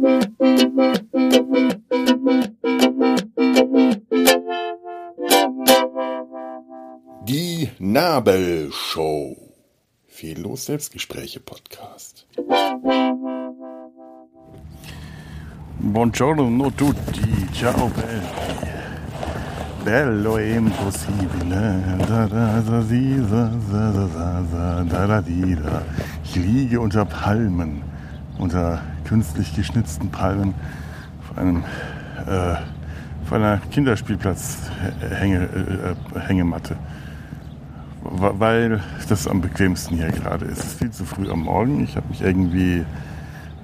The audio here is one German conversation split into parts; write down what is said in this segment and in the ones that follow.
Die Nabelshow. Fehllos Selbstgespräche Podcast. Buongiorno tutti, ciao belli. Bello e impossibile. Da, da, da, di, da, da, da, da, da, da, di, da. Ich liege unter Palmen, unter künstlich geschnitzten Palmen auf einem äh, auf einer Kinderspielplatz-Hängematte. Äh, weil das am bequemsten hier gerade ist. Es ist viel zu früh am Morgen. Ich habe mich irgendwie,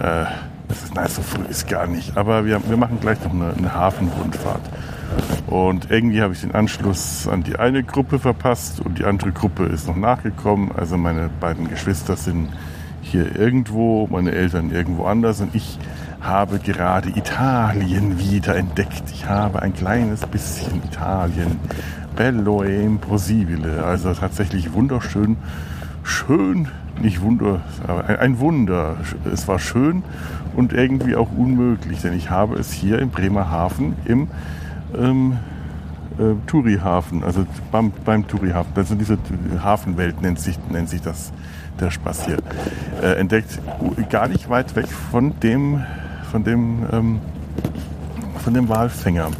äh, ist, nein, so früh ist gar nicht. Aber wir, wir machen gleich noch eine, eine Hafenrundfahrt. Und irgendwie habe ich den Anschluss an die eine Gruppe verpasst und die andere Gruppe ist noch nachgekommen. Also meine beiden Geschwister sind hier irgendwo, meine Eltern irgendwo anders und ich habe gerade Italien wieder entdeckt. Ich habe ein kleines bisschen Italien bello e impossibile. Also tatsächlich wunderschön. Schön, nicht Wunder, aber ein Wunder. Es war schön und irgendwie auch unmöglich, denn ich habe es hier in Bremerhaven im ähm, äh, Tourihafen, also beim, beim Tourihafen, also diese Hafenwelt nennt sich, nennt sich das der Spaß hier, äh, entdeckt. Gar nicht weit weg von dem, von dem, ähm, von dem Walfänger.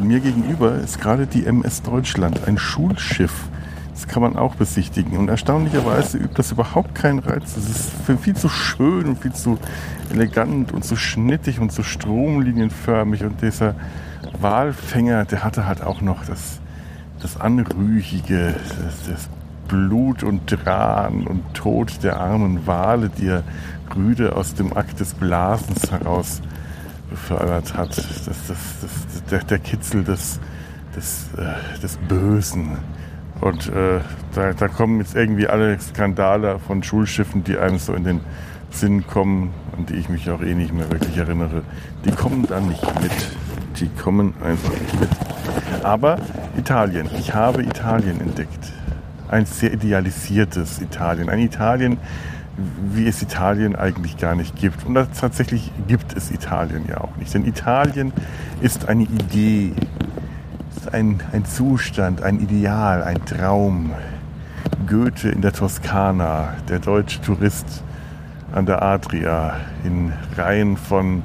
Mir gegenüber ist gerade die MS Deutschland, ein Schulschiff. Das kann man auch besichtigen. Und erstaunlicherweise übt das überhaupt keinen Reiz. Es ist viel zu schön und viel zu elegant und so schnittig und so stromlinienförmig. Und dieser Walfänger, der hatte halt auch noch das, das Anrüchige, das, das Blut und Dran und Tod der armen Wale, die er rüde aus dem Akt des Blasens heraus befördert hat. Das, das, das, der, der Kitzel des, des, äh, des Bösen. Und äh, da, da kommen jetzt irgendwie alle Skandale von Schulschiffen, die einem so in den Sinn kommen, an die ich mich auch eh nicht mehr wirklich erinnere. Die kommen da nicht mit. Die kommen einfach nicht mit. Aber Italien. Ich habe Italien entdeckt. Ein sehr idealisiertes Italien. Ein Italien, wie es Italien eigentlich gar nicht gibt. Und tatsächlich gibt es Italien ja auch nicht. Denn Italien ist eine Idee, ist ein, ein Zustand, ein Ideal, ein Traum. Goethe in der Toskana, der deutsche Tourist an der Adria in Reihen von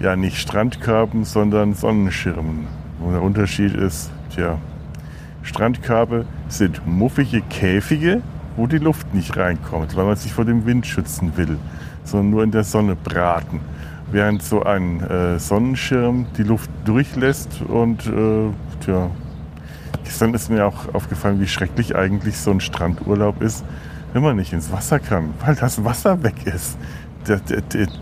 ja nicht Strandkörben, sondern Sonnenschirmen. Wo der Unterschied ist, tja, Strandkörbe sind muffige Käfige, wo die Luft nicht reinkommt, weil man sich vor dem Wind schützen will, sondern nur in der Sonne braten. Während so ein äh, Sonnenschirm die Luft durchlässt und äh, tja, gestern ist mir auch aufgefallen, wie schrecklich eigentlich so ein Strandurlaub ist, wenn man nicht ins Wasser kann, weil das Wasser weg ist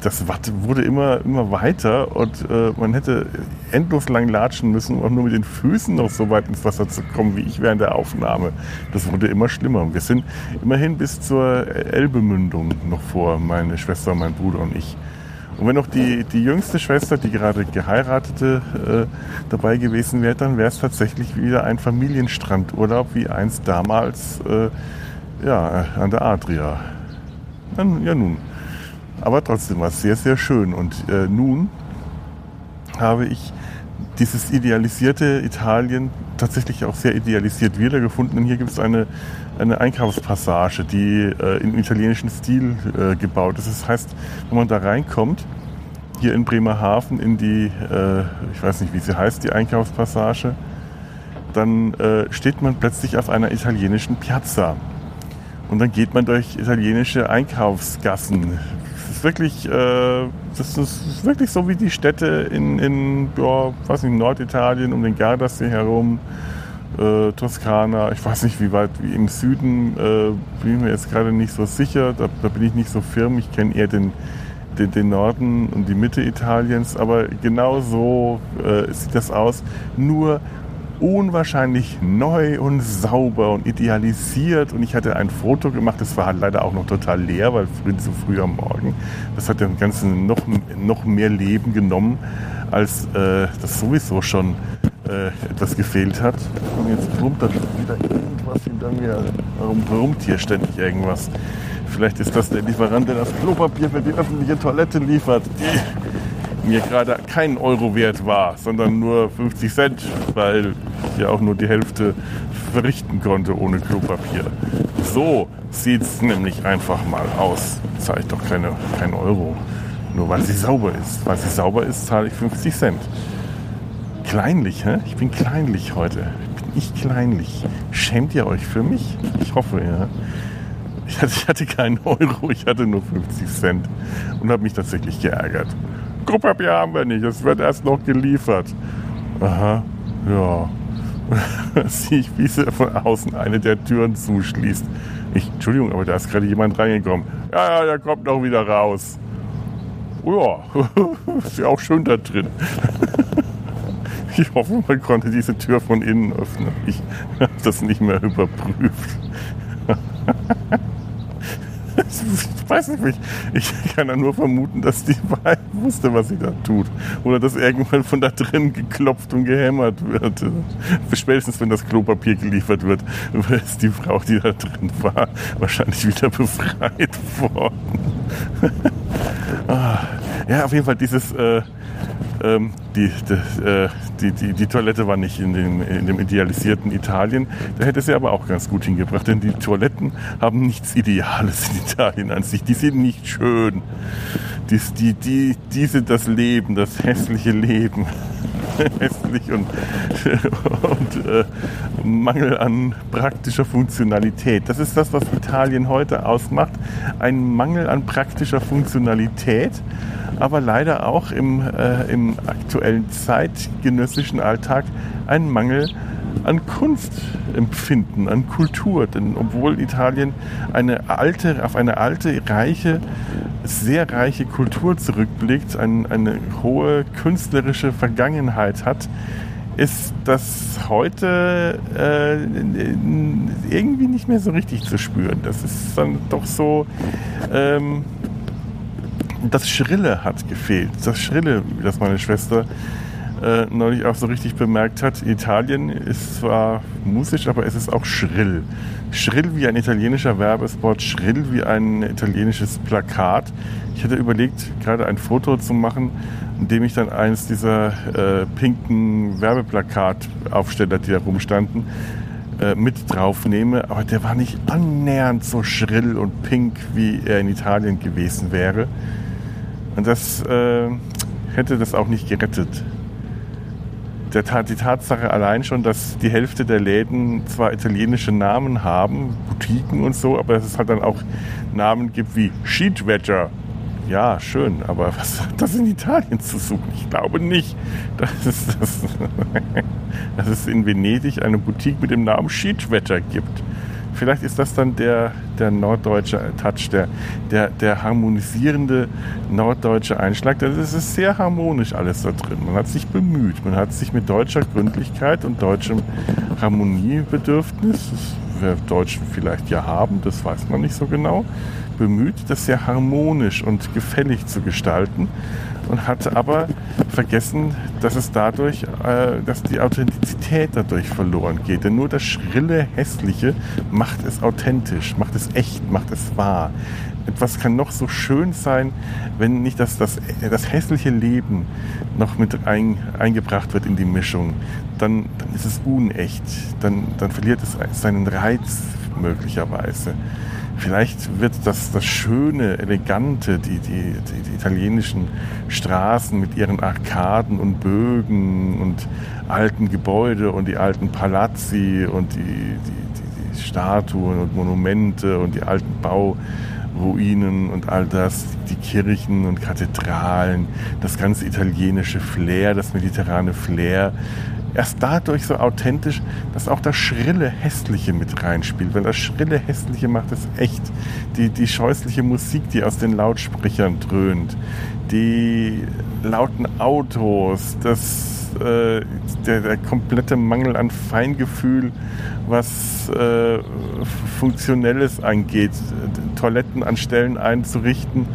das Watt wurde immer, immer weiter und äh, man hätte endlos lang latschen müssen, um nur mit den Füßen noch so weit ins Wasser zu kommen, wie ich während der Aufnahme. Das wurde immer schlimmer. Wir sind immerhin bis zur Elbemündung noch vor, meine Schwester, mein Bruder und ich. Und wenn noch die, die jüngste Schwester, die gerade geheiratete, äh, dabei gewesen wäre, dann wäre es tatsächlich wieder ein Familienstrandurlaub, wie einst damals äh, ja, an der Adria. Ja nun. Aber trotzdem war es sehr, sehr schön. Und äh, nun habe ich dieses idealisierte Italien tatsächlich auch sehr idealisiert wiedergefunden. Und hier gibt es eine, eine Einkaufspassage, die äh, im italienischen Stil äh, gebaut ist. Das heißt, wenn man da reinkommt, hier in Bremerhaven in die, äh, ich weiß nicht, wie sie heißt, die Einkaufspassage, dann äh, steht man plötzlich auf einer italienischen Piazza. Und dann geht man durch italienische Einkaufsgassen, ist wirklich, äh, das ist wirklich so wie die Städte in, in ja, weiß nicht, Norditalien um den Gardasee herum, äh, Toskana. Ich weiß nicht, wie weit, wie im Süden äh, bin ich mir jetzt gerade nicht so sicher. Da, da bin ich nicht so firm. Ich kenne eher den, den, den, Norden und die Mitte Italiens. Aber genau so äh, sieht das aus. Nur unwahrscheinlich neu und sauber und idealisiert. Und ich hatte ein Foto gemacht, das war halt leider auch noch total leer, weil zu früh am Morgen. Das hat dem Ganzen noch, noch mehr Leben genommen, als äh, das sowieso schon äh, etwas gefehlt hat. Und jetzt brummt da wieder irgendwas hinter mir. Warum brummt hier ständig irgendwas? Vielleicht ist das der Lieferant, der das Klopapier für die öffentliche Toilette liefert, mir gerade kein Euro wert war, sondern nur 50 Cent, weil ich ja auch nur die Hälfte verrichten konnte ohne Klopapier. So sieht es nämlich einfach mal aus. Zahle ich doch keine, kein Euro. Nur weil sie sauber ist. Weil sie sauber ist, zahle ich 50 Cent. Kleinlich, hä? Ich bin kleinlich heute. Bin ich kleinlich. Schämt ihr euch für mich? Ich hoffe, ja. Ich hatte keinen Euro, ich hatte nur 50 Cent und habe mich tatsächlich geärgert. Klopapier haben wir nicht, es wird erst noch geliefert. Aha, ja. sehe ich, wie sie von außen eine der Türen zuschließt. Ich, Entschuldigung, aber da ist gerade jemand reingekommen. Ja, ja, der kommt noch wieder raus. Ja, ist ja auch schön da drin. Ich hoffe, man konnte diese Tür von innen öffnen. Ich habe das nicht mehr überprüft. Ich weiß nicht, ich, kann ja nur vermuten, dass die wusste, was sie da tut. Oder dass irgendwann von da drin geklopft und gehämmert wird. Spätestens, wenn das Klopapier geliefert wird, ist die Frau, die da drin war, wahrscheinlich wieder befreit worden. ah, ja, auf jeden Fall dieses... Äh, ähm, die, äh, die, die, die, Toilette war nicht in dem, in dem idealisierten Italien. Da hätte sie aber auch ganz gut hingebracht, denn die Toiletten haben nichts Ideales in Italien an sich. Die sind nicht schön. Die, die, die sind das Leben, das hässliche Leben. hässlich und, und äh, Mangel an praktischer Funktionalität. Das ist das, was Italien heute ausmacht. Ein Mangel an praktischer Funktionalität aber leider auch im, äh, im aktuellen zeitgenössischen Alltag ein Mangel an Kunstempfinden, an Kultur. Denn obwohl Italien eine alte, auf eine alte, reiche, sehr reiche Kultur zurückblickt, ein, eine hohe künstlerische Vergangenheit hat, ist das heute äh, irgendwie nicht mehr so richtig zu spüren. Das ist dann doch so, ähm, das Schrille hat gefehlt. Das Schrille, das meine Schwester neulich auch so richtig bemerkt hat. Italien ist zwar musisch, aber es ist auch schrill. Schrill wie ein italienischer Werbespot, schrill wie ein italienisches Plakat. Ich hatte überlegt, gerade ein Foto zu machen, in dem ich dann eines dieser äh, pinken Werbeplakataufsteller, die da rumstanden, äh, mit drauf nehme. Aber der war nicht annähernd so schrill und pink, wie er in Italien gewesen wäre. Und das äh, hätte das auch nicht gerettet. Der, die Tatsache allein schon, dass die Hälfte der Läden zwar italienische Namen haben, Boutiquen und so, aber dass es halt dann auch Namen gibt wie Sheetwetter. Ja, schön, aber was hat das in Italien zu suchen? Ich glaube nicht, dass es, das, dass es in Venedig eine Boutique mit dem Namen Sheetwetter gibt. Vielleicht ist das dann der, der norddeutsche Touch, der, der, der harmonisierende norddeutsche Einschlag. Das ist sehr harmonisch alles da drin. Man hat sich bemüht. Man hat sich mit deutscher Gründlichkeit und deutschem Harmoniebedürfnis, das wir Deutschen vielleicht ja haben, das weiß man nicht so genau, bemüht, das sehr harmonisch und gefällig zu gestalten und hat aber vergessen, dass es dadurch, äh, dass die Authentizität dadurch verloren geht. Denn nur das schrille, hässliche macht es authentisch, macht es echt, macht es wahr. Etwas kann noch so schön sein, wenn nicht das, das, das hässliche Leben noch mit ein, eingebracht wird in die Mischung. Dann, dann ist es unecht. Dann, dann verliert es seinen Reiz möglicherweise. Vielleicht wird das, das Schöne, Elegante, die, die, die, die, italienischen Straßen mit ihren Arkaden und Bögen und alten Gebäude und die alten Palazzi und die, die, die Statuen und Monumente und die alten Bauruinen und all das, die Kirchen und Kathedralen, das ganze italienische Flair, das mediterrane Flair, erst dadurch so authentisch, dass auch das schrille Hässliche mit reinspielt. Weil das schrille Hässliche macht es echt. Die, die scheußliche Musik, die aus den Lautsprechern dröhnt, die lauten Autos, das, äh, der, der komplette Mangel an Feingefühl, was äh, Funktionelles angeht, Toiletten an Stellen einzurichten,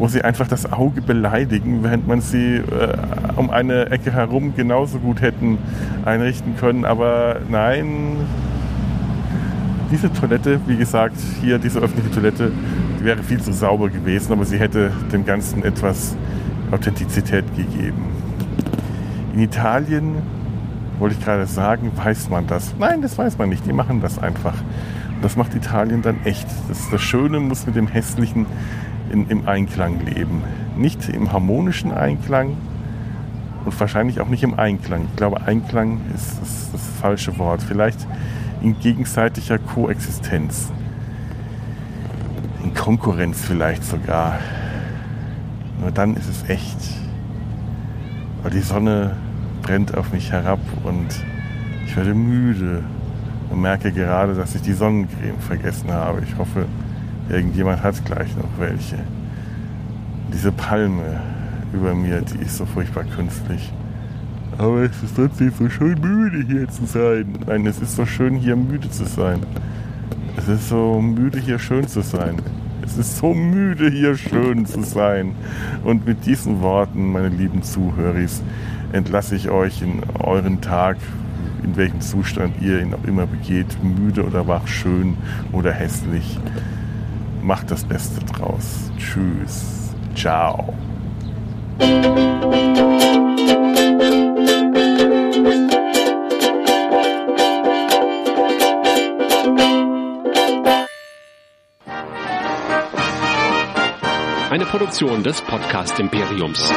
wo sie einfach das Auge beleidigen, während man sie äh, um eine Ecke herum genauso gut hätten einrichten können. Aber nein, diese Toilette, wie gesagt, hier diese öffentliche Toilette die wäre viel zu sauber gewesen, aber sie hätte dem Ganzen etwas Authentizität gegeben. In Italien, wollte ich gerade sagen, weiß man das. Nein, das weiß man nicht. Die machen das einfach. Und das macht Italien dann echt. Das, das Schöne muss mit dem Hässlichen in, im Einklang leben. Nicht im harmonischen Einklang und wahrscheinlich auch nicht im Einklang. Ich glaube, Einklang ist, ist das falsche Wort. Vielleicht in gegenseitiger Koexistenz. In Konkurrenz vielleicht sogar. Nur dann ist es echt. Weil die Sonne brennt auf mich herab und ich werde müde und merke gerade, dass ich die Sonnencreme vergessen habe. Ich hoffe, irgendjemand hat gleich noch welche. Diese Palme über mir, die ist so furchtbar künstlich. Aber es ist trotzdem so schön müde hier zu sein. Nein, es ist so schön hier müde zu sein. Es ist so müde hier schön zu sein. Es ist so müde hier schön zu sein. Und mit diesen Worten, meine lieben Zuhörer, entlasse ich euch in euren Tag, in welchem Zustand ihr ihn auch immer begeht, müde oder wach, schön oder hässlich. Macht das Beste draus. Tschüss. Ciao. Eine Produktion des Podcast Imperiums.